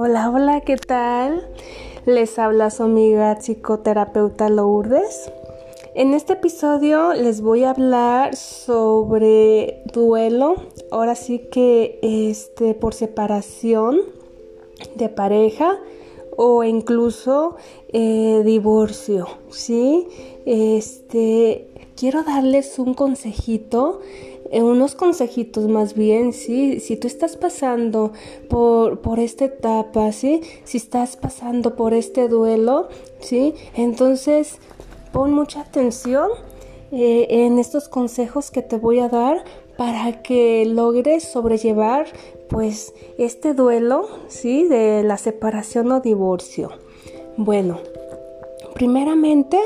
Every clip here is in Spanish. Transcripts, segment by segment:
Hola, hola, ¿qué tal? Les habla su amiga psicoterapeuta Lourdes. En este episodio les voy a hablar sobre duelo, ahora sí que este por separación de pareja o incluso eh, divorcio, ¿sí? Este, quiero darles un consejito eh, unos consejitos más bien, ¿sí? Si tú estás pasando por, por esta etapa, ¿sí? Si estás pasando por este duelo, ¿sí? Entonces, pon mucha atención eh, en estos consejos que te voy a dar para que logres sobrellevar pues este duelo, ¿sí? De la separación o divorcio. Bueno, primeramente,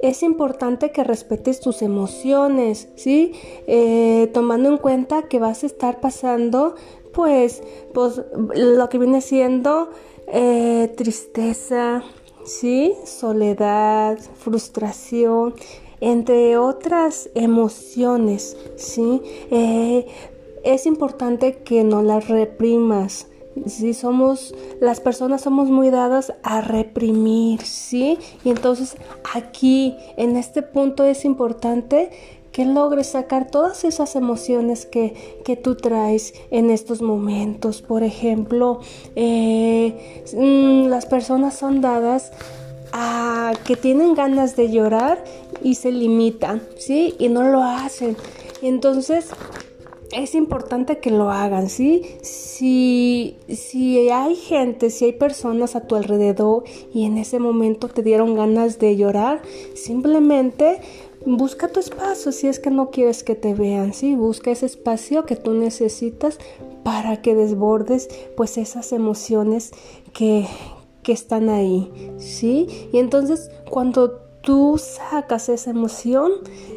es importante que respetes tus emociones, ¿sí? Eh, tomando en cuenta que vas a estar pasando, pues, pues lo que viene siendo eh, tristeza, ¿sí? Soledad, frustración, entre otras emociones, ¿sí? Eh, es importante que no las reprimas, si somos, las personas somos muy dadas a reprimir, ¿sí? Y entonces aquí, en este punto es importante que logres sacar todas esas emociones que, que tú traes en estos momentos. Por ejemplo, eh, mm, las personas son dadas a que tienen ganas de llorar y se limitan, ¿sí? Y no lo hacen. Entonces, es importante que lo hagan, ¿sí? Si, si hay gente, si hay personas a tu alrededor y en ese momento te dieron ganas de llorar, simplemente busca tu espacio si es que no quieres que te vean, ¿sí? Busca ese espacio que tú necesitas para que desbordes pues esas emociones que, que están ahí, ¿sí? Y entonces cuando tú sacas esa emoción,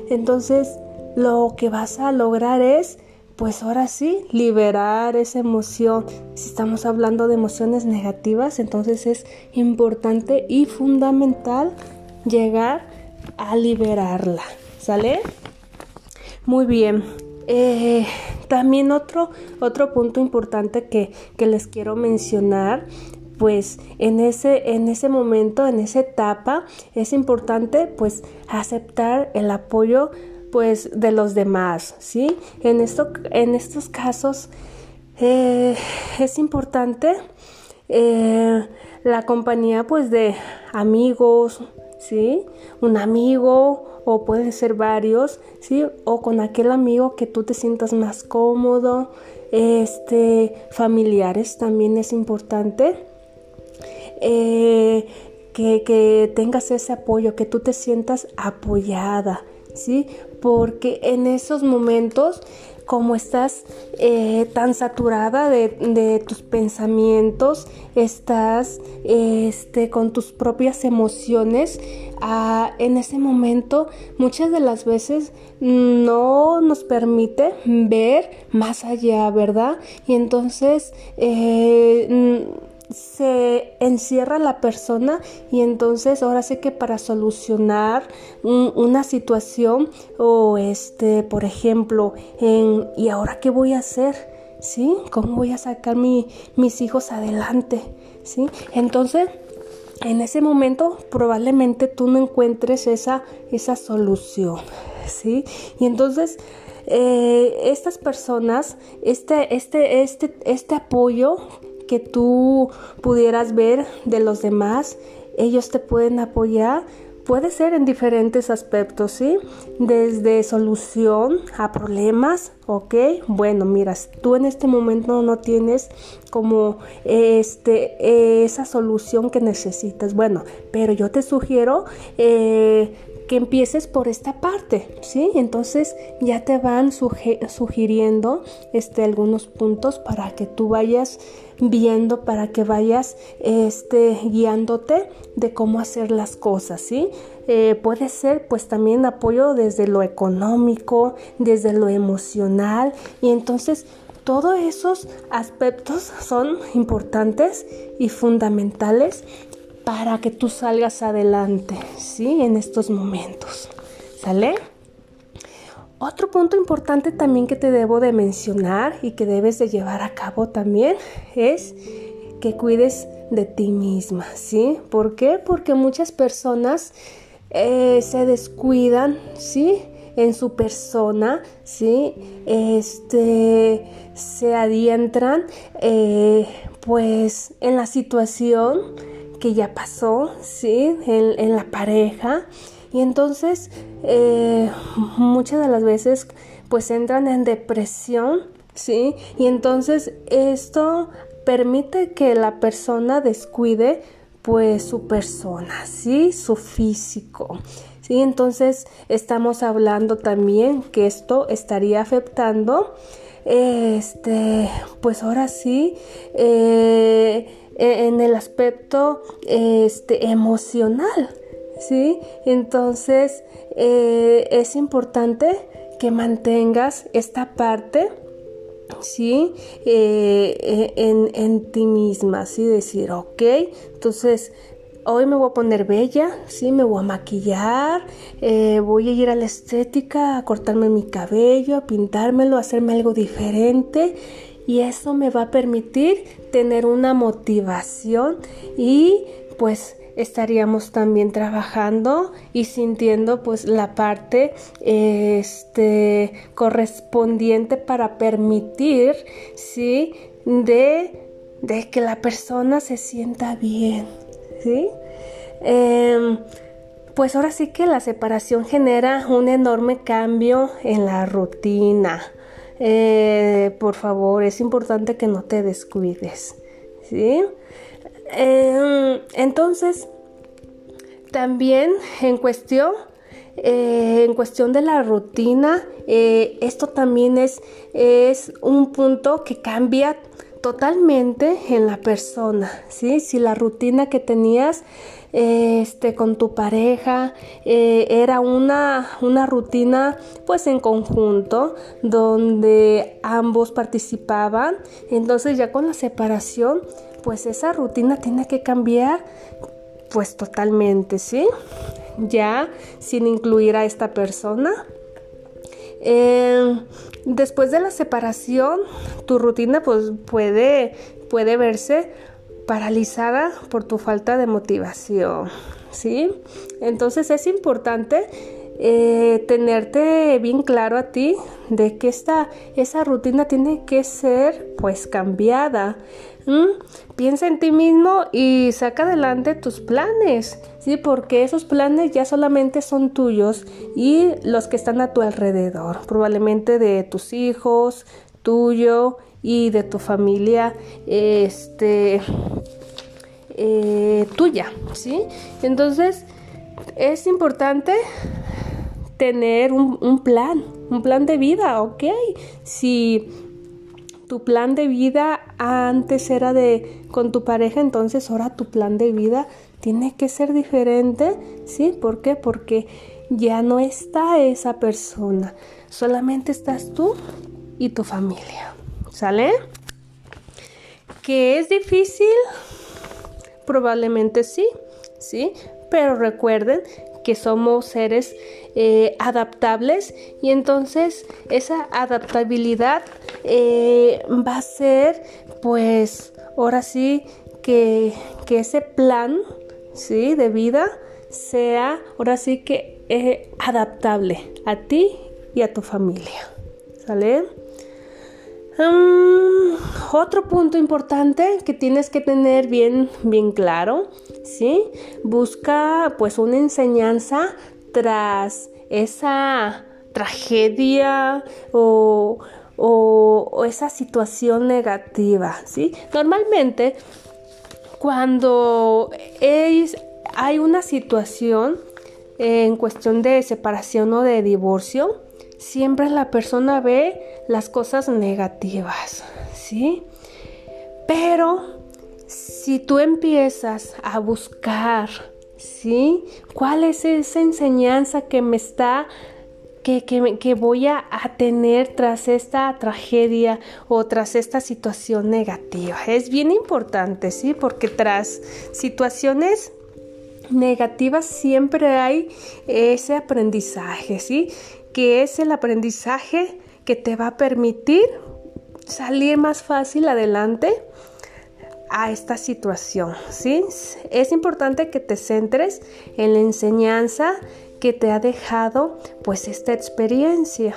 entonces lo que vas a lograr es pues ahora sí, liberar esa emoción. Si estamos hablando de emociones negativas, entonces es importante y fundamental llegar a liberarla. ¿Sale? Muy bien. Eh, también otro, otro punto importante que, que les quiero mencionar pues en ese, en ese momento, en esa etapa, es importante pues aceptar el apoyo pues de los demás, ¿sí? En, esto, en estos casos eh, es importante eh, la compañía pues de amigos, ¿sí? Un amigo o pueden ser varios, ¿sí? O con aquel amigo que tú te sientas más cómodo, este, familiares también es importante. Eh, que, que tengas ese apoyo, que tú te sientas apoyada, ¿sí? Porque en esos momentos, como estás eh, tan saturada de, tus pensamientos, estás este, con tus propias emociones, ah, en ese momento muchas de las veces no nos permite ver más allá, ¿verdad? Y entonces... Eh, se encierra la persona y entonces ahora sé que para solucionar una situación o este por ejemplo en y ahora qué voy a hacer sí cómo voy a sacar mi, mis hijos adelante sí entonces en ese momento probablemente tú no encuentres esa esa solución sí y entonces eh, estas personas este este este este apoyo que tú pudieras ver de los demás, ellos te pueden apoyar. Puede ser en diferentes aspectos, ¿sí? Desde solución a problemas, ¿ok? Bueno, mira, tú en este momento no tienes como este, esa solución que necesitas. Bueno, pero yo te sugiero eh, que empieces por esta parte, ¿sí? Entonces ya te van sugiriendo este, algunos puntos para que tú vayas viendo, para que vayas este, guiándote de cómo hacer las cosas, ¿sí? Eh, puede ser pues también apoyo desde lo económico, desde lo emocional y entonces todos esos aspectos son importantes y fundamentales para que tú salgas adelante, ¿sí? En estos momentos. ¿Sale? Otro punto importante también que te debo de mencionar y que debes de llevar a cabo también es que cuides de ti misma, ¿sí? ¿Por qué? Porque muchas personas eh, se descuidan, ¿sí? En su persona, ¿sí? Este, se adientran, eh, pues, en la situación que ya pasó, ¿sí? En, la pareja. Y entonces, eh, muchas de las veces, pues, entran en depresión, ¿sí? Y entonces esto permite que la persona descuide pues su persona, ¿sí? Su físico. ¿Sí? Entonces estamos hablando también que esto estaría afectando este pues ahora sí eh, en el aspecto este emocional sí entonces eh, es importante que mantengas esta parte ¿sí? Eh, eh, en, ti misma, ¿sí? Decir, ok, entonces hoy me voy a poner bella, ¿sí? Me voy a maquillar, voy a ir a la estética, a cortarme mi cabello, a pintármelo, a hacerme algo diferente y eso me va a permitir tener una motivación y pues estaríamos también trabajando y sintiendo pues la parte este correspondiente para permitir sí de, de que la persona se sienta bien sí em, pues ahora sí que la separación genera un enorme cambio en la rutina. Eh, por favor es importante que no te descuides sí Em, entonces, también en cuestión, eh, en cuestión de la rutina, eh, esto también es, es un punto que cambia totalmente en la persona, ¿sí? Si la rutina que tenías este, con tu pareja eh, era una, una rutina pues en conjunto donde ambos participaban, entonces ya con la separación pues esa rutina tiene que cambiar pues totalmente, ¿sí? Ya sin incluir a esta persona. Eh, después de la separación, tu rutina pues puede, puede verse paralizada por tu falta de motivación, ¿sí? Entonces es importante eh, tenerte bien claro a ti de que esta, esa rutina tiene que ser pues cambiada. Piensa en ti mismo y saca adelante tus planes, ¿sí? Porque esos planes ya solamente son tuyos y los que están a tu alrededor, probablemente de tus hijos, tuyo y de tu familia, este, eh, tuya, ¿sí? Entonces, es importante tener un, un, plan, un plan de vida, ¿ok? Si tu plan de vida antes era de con tu pareja, entonces ahora tu plan de vida tiene que ser diferente, ¿sí? ¿Por qué? Porque ya no está esa persona, solamente estás tú y tu familia, ¿sale? ¿Que es difícil? Probablemente sí, ¿sí? Pero recuerden que somos seres eh, adaptables y entonces esa adaptabilidad eh, va a ser pues ahora sí que, ese plan ¿sí? de vida sea ahora sí que eh, adaptable a ti y a tu familia. ¿Sale? Mm, otro punto importante que tienes que tener bien, bien claro, ¿sí? Busca pues una enseñanza tras esa tragedia o, o, esa situación negativa, ¿sí? Normalmente cuando hay una situación en cuestión de separación o de divorcio, siempre la persona ve las cosas negativas, ¿sí? Pero si tú empiezas a buscar, ¿sí? ¿Cuál es esa enseñanza que me está que, que, voy a, a, tener tras esta tragedia o tras esta situación negativa. Es bien importante, ¿sí? Porque tras situaciones negativas siempre hay ese aprendizaje, ¿sí? Es el aprendizaje que te va a permitir salir más fácil adelante a esta situación, ¿sí? Es importante que te centres en la enseñanza que te ha dejado pues esta experiencia.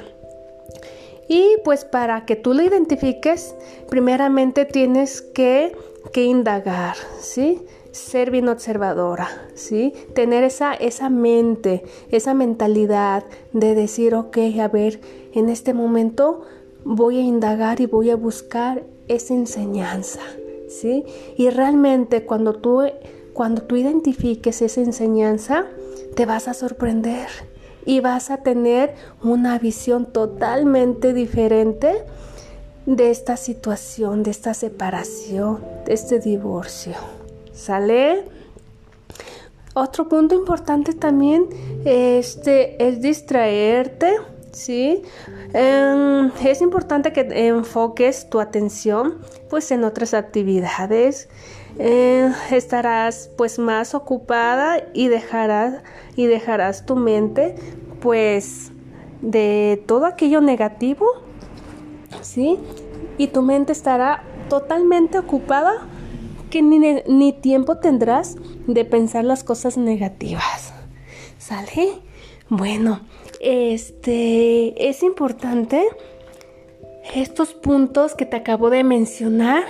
Y pues para que tú lo identifiques, primeramente tienes que, que indagar, ¿sí? Ser bien observadora, ¿sí? Tener esa, esa mente, esa mentalidad de decir, ok, a ver, en este momento voy a indagar y voy a buscar esa enseñanza, ¿sí? Y realmente cuando cuando tú identifiques esa enseñanza, te vas a sorprender y vas a tener una visión totalmente diferente de esta situación, de esta separación, de este divorcio. ¿Sale? Otro punto importante también este, es distraerte, ¿sí? Em, es importante que enfoques tu atención pues en otras actividades. Eh, estarás pues más ocupada y dejarás y dejarás tu mente pues de todo aquello negativo, ¿sí? Y tu mente estará totalmente ocupada que ni, tiempo tendrás de pensar las cosas negativas. ¿Sale? Bueno, este es importante estos puntos que te acabo de mencionar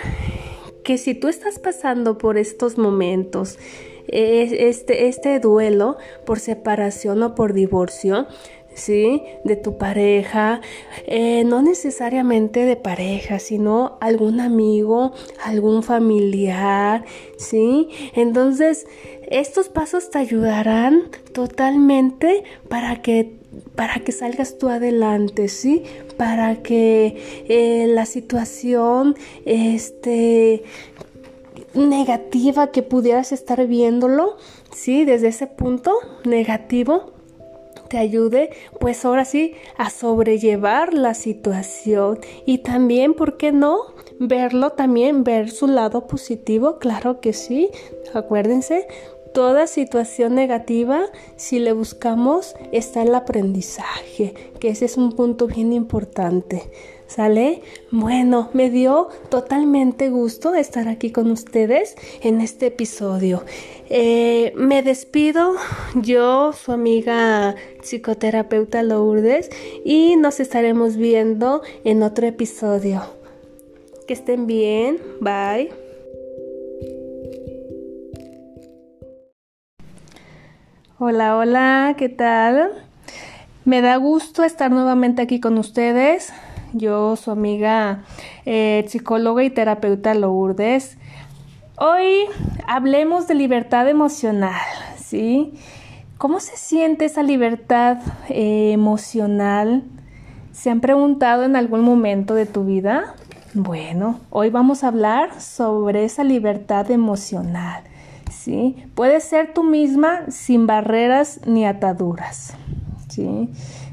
que si tú estás pasando por estos momentos este, este duelo por separación o por divorcio, ¿sí? De tu pareja, eh, no necesariamente de pareja, sino algún amigo, algún familiar, ¿sí? Entonces, estos pasos te ayudarán totalmente para que para que salgas tú adelante, ¿sí? Para que eh, la situación, este, negativa que pudieras estar viéndolo, ¿sí? Desde ese punto negativo te ayude, pues ahora sí, a sobrellevar la situación y también, ¿por qué no? Verlo también, ver su lado positivo, claro que sí, acuérdense, toda situación negativa, si le buscamos, está el aprendizaje, que ese es un punto bien importante. ¿Sale? Bueno, me dio totalmente gusto estar aquí con ustedes en este episodio. Eh, me despido, yo, su amiga psicoterapeuta Lourdes, y nos estaremos viendo en otro episodio. Que estén bien, bye. Hola, hola, ¿qué tal? Me da gusto estar nuevamente aquí con ustedes yo, su amiga eh, psicóloga y terapeuta Lourdes. Hoy hablemos de libertad emocional, ¿sí? ¿Cómo se siente esa libertad eh, emocional? ¿Se han preguntado en algún momento de tu vida? Bueno, hoy vamos a hablar sobre esa libertad emocional, Puedes ser tú misma sin barreras ni ataduras, ¿sí?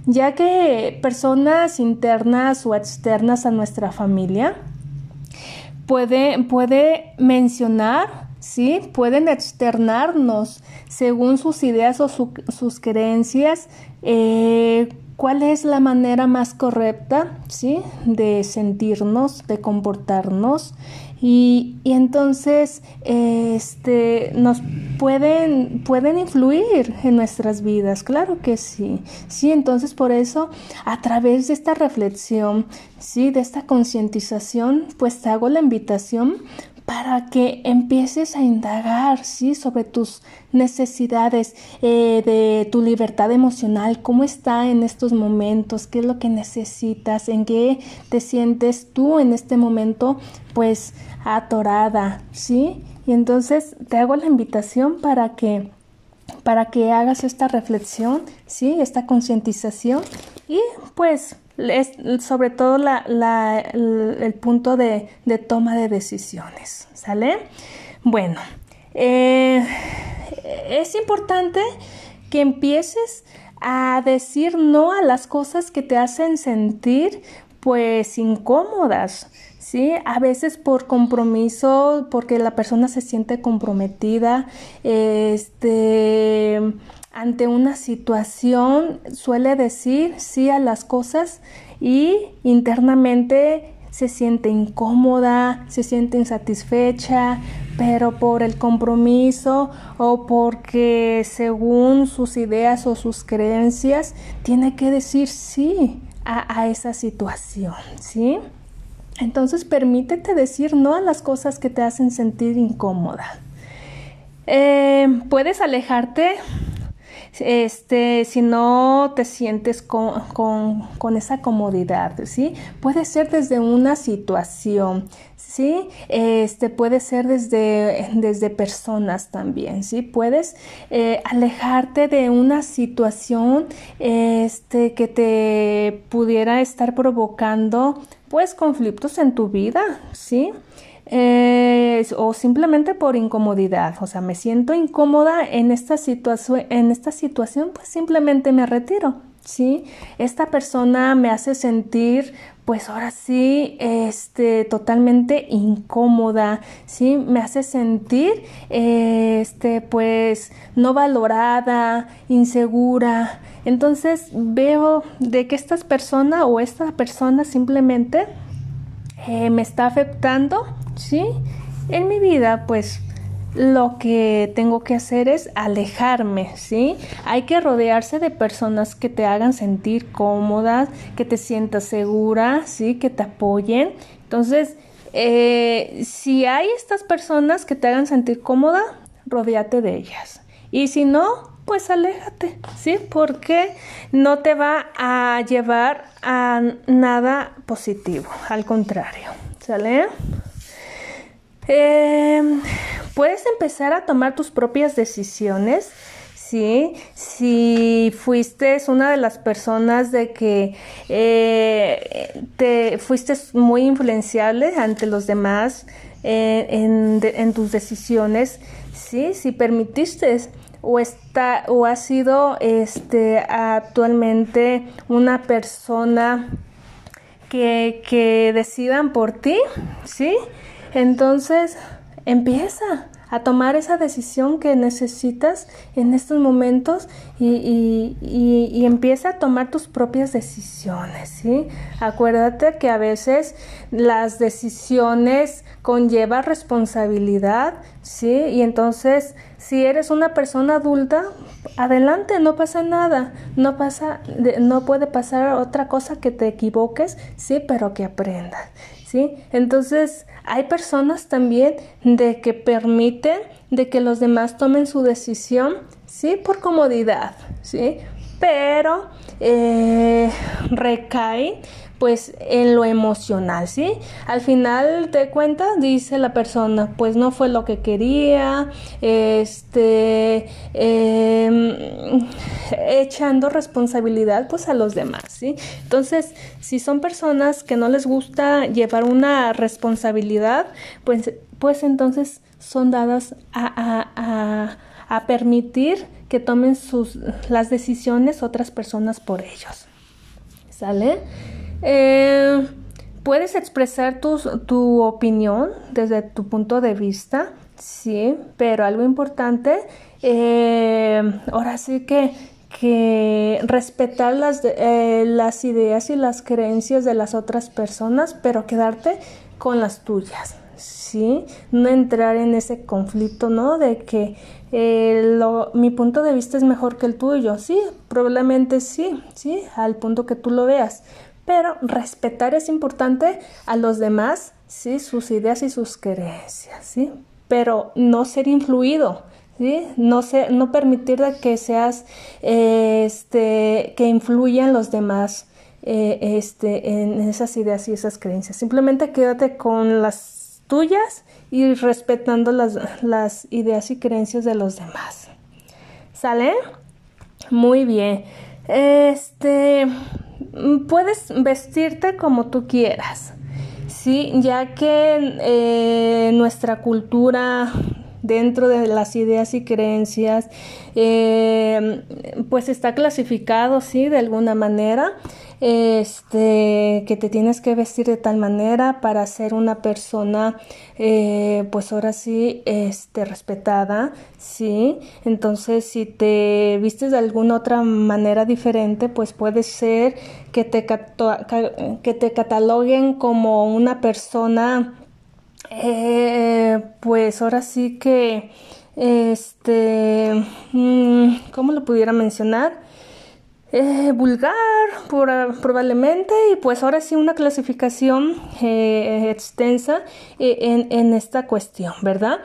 ya que personas internas o externas a nuestra familia puede mencionar, ¿sí? Pueden externarnos según sus ideas o sus creencias eh, cuál es la manera más correcta, ¿sí? De sentirnos, de comportarnos y, entonces este, nos pueden, pueden influir en nuestras vidas, claro que sí. Sí, entonces por eso a través de esta reflexión, sí, de esta concientización, pues te hago la invitación para que empieces a indagar, ¿sí? Sobre tus necesidades, eh, de tu libertad emocional, cómo está en estos momentos, qué es lo que necesitas, en qué te sientes tú en este momento, pues atorada, ¿sí? Y entonces te hago la invitación para que para que hagas esta reflexión, ¿sí? Esta concientización y pues es sobre todo la, el, punto de, toma de decisiones, ¿sale? Bueno, eh, es importante que empieces a decir no a las cosas que te hacen sentir pues incómodas, ¿sí? A veces por compromiso, porque la persona se siente comprometida, este, ante una situación suele decir sí a las cosas y internamente se siente incómoda, se siente insatisfecha, pero por el compromiso o porque según sus ideas o sus creencias tiene que decir sí a, esa situación, ¿sí? Entonces permítete decir no a las cosas que te hacen sentir incómoda. Eh, puedes alejarte este, si no te sientes con, con, esa comodidad, ¿sí? Puede ser desde una situación, ¿sí? Este, puede ser desde, desde personas también, ¿sí? Puedes eh, alejarte de una situación este, que te pudiera estar provocando, pues, conflictos en tu vida, ¿sí? Eh, o simplemente por incomodidad, o sea, me siento incómoda en esta, en esta situación, pues simplemente me retiro, ¿sí? Esta persona me hace sentir, pues ahora sí, este, totalmente incómoda, ¿sí? Me hace sentir, este, pues, no valorada, insegura. Entonces veo de que esta persona o esta persona simplemente eh, me está afectando ¿sí? En mi vida, pues lo que tengo que hacer es alejarme, ¿sí? Hay que rodearse de personas que te hagan sentir cómoda, que te sientas segura, ¿sí? Que te apoyen. Entonces, eh, si hay estas personas que te hagan sentir cómoda, rodeate de ellas. Y si no, pues aléjate, ¿sí? Porque no te va a llevar a nada positivo, al contrario, ¿sale? Em, puedes empezar a tomar tus propias decisiones. ¿sí? Si fuiste una de las personas de que eh, te fuiste muy influenciable ante los demás eh, en, tus decisiones, ¿sí? Si permitiste o está o has sido este actualmente una persona que, que decidan por ti, ¿sí? Entonces, empieza a tomar esa decisión que necesitas en estos momentos y, y, empieza a tomar tus propias decisiones, ¿sí? Acuérdate que a veces las decisiones conllevan responsabilidad, ¿sí? Y entonces, si eres una persona adulta, adelante, no pasa nada, no pasa, no puede pasar otra cosa que te equivoques, sí, pero que aprendas. ¿sí? Entonces, hay personas también de que permiten de que los demás tomen su decisión, sí, por comodidad, sí, pero eh, recae pues en lo emocional, ¿sí? Al final de cuenta dice la persona, pues no fue lo que quería, este, em, echando responsabilidad pues a los demás, ¿sí? Entonces, si son personas que no les gusta llevar una responsabilidad, pues, pues entonces son dadas a, a, a permitir que tomen sus, las decisiones otras personas por ellos. ¿Sale? Eh, puedes expresar tu, opinión desde tu punto de vista, sí, pero algo importante, eh, ahora sí que, que respetar las, eh, las ideas y las creencias de las otras personas, pero quedarte con las tuyas. ¿sí? No entrar en ese conflicto, ¿no? De que lo, mi punto de vista es mejor que el tuyo, sí, probablemente sí, sí, al punto que tú lo veas, pero respetar es importante a los demás, sí, sus ideas y sus creencias, sí, pero no ser influido, ¿sí? No, no permitir que seas, este, que influyan los demás eh, este, en esas ideas y esas creencias. Simplemente quédate con las tuyas y respetando las, las ideas y creencias de los demás. ¿Sale? Muy bien. Este, puedes vestirte como tú quieras, ¿sí? Ya que eh, nuestra cultura dentro de las ideas y creencias, eh, pues está clasificado, sí, de alguna manera. Este, que te tienes que vestir de tal manera para ser una persona, eh, pues ahora sí, este, respetada, ¿sí? Entonces, si te vistes de alguna otra manera diferente, pues puede ser que te, que te cataloguen como una persona, eh, pues ahora sí que, este, mm, ¿cómo lo pudiera mencionar? Eh, vulgar probablemente y pues ahora sí una clasificación eh, extensa eh, en, en, esta cuestión, ¿verdad?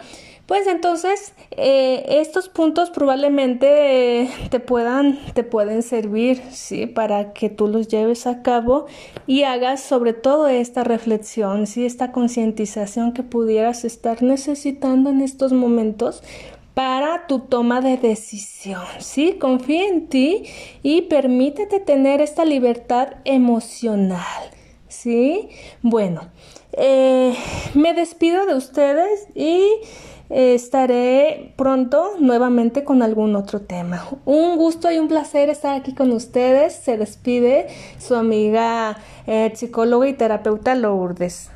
Pues entonces estos puntos probablemente te puedan te pueden servir sí para que tú los lleves a cabo y hagas sobre todo esta reflexión sí esta concientización que pudieras estar necesitando en estos momentos para tu toma de decisión, ¿sí? Confía en ti y permítete tener esta libertad emocional, ¿sí? Bueno, eh, me despido de ustedes y estaré pronto nuevamente con algún otro tema. Un gusto y un placer estar aquí con ustedes. Se despide su amiga eh, psicóloga y terapeuta Lourdes.